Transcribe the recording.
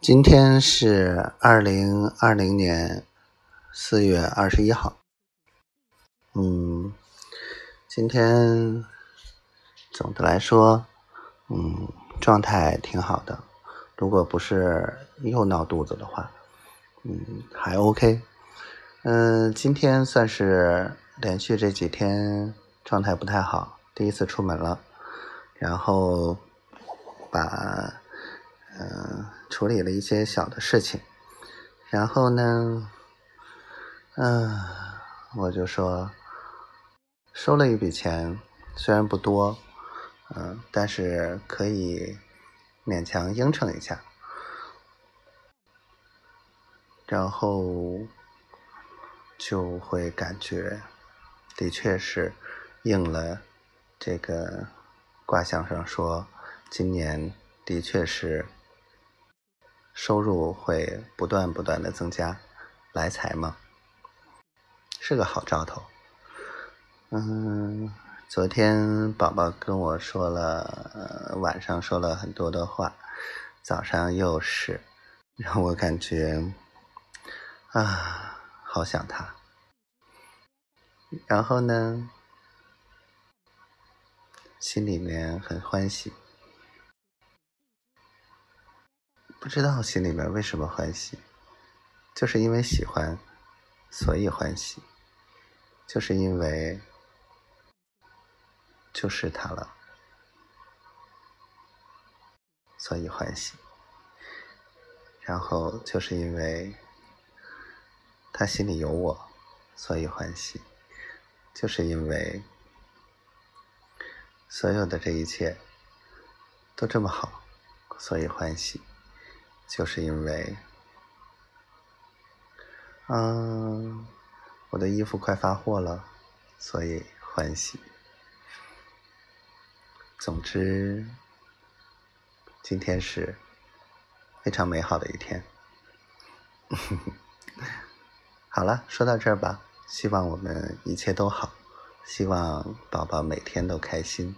今天是二零二零年四月二十一号。嗯，今天总的来说，嗯，状态挺好的。如果不是又闹肚子的话，嗯，还 OK。嗯，今天算是连续这几天状态不太好，第一次出门了，然后把。嗯，处理了一些小的事情，然后呢，嗯，我就说收了一笔钱，虽然不多，嗯，但是可以勉强应承一下，然后就会感觉的确是应了这个卦象上说，今年的确是。收入会不断不断的增加，来财嘛，是个好兆头。嗯，昨天宝宝跟我说了，晚上说了很多的话，早上又是，让我感觉啊，好想他。然后呢，心里面很欢喜。不知道心里面为什么欢喜，就是因为喜欢，所以欢喜，就是因为就是他了，所以欢喜。然后就是因为他心里有我，所以欢喜，就是因为所有的这一切都这么好，所以欢喜。就是因为，嗯，我的衣服快发货了，所以欢喜。总之，今天是非常美好的一天。好了，说到这儿吧，希望我们一切都好，希望宝宝每天都开心。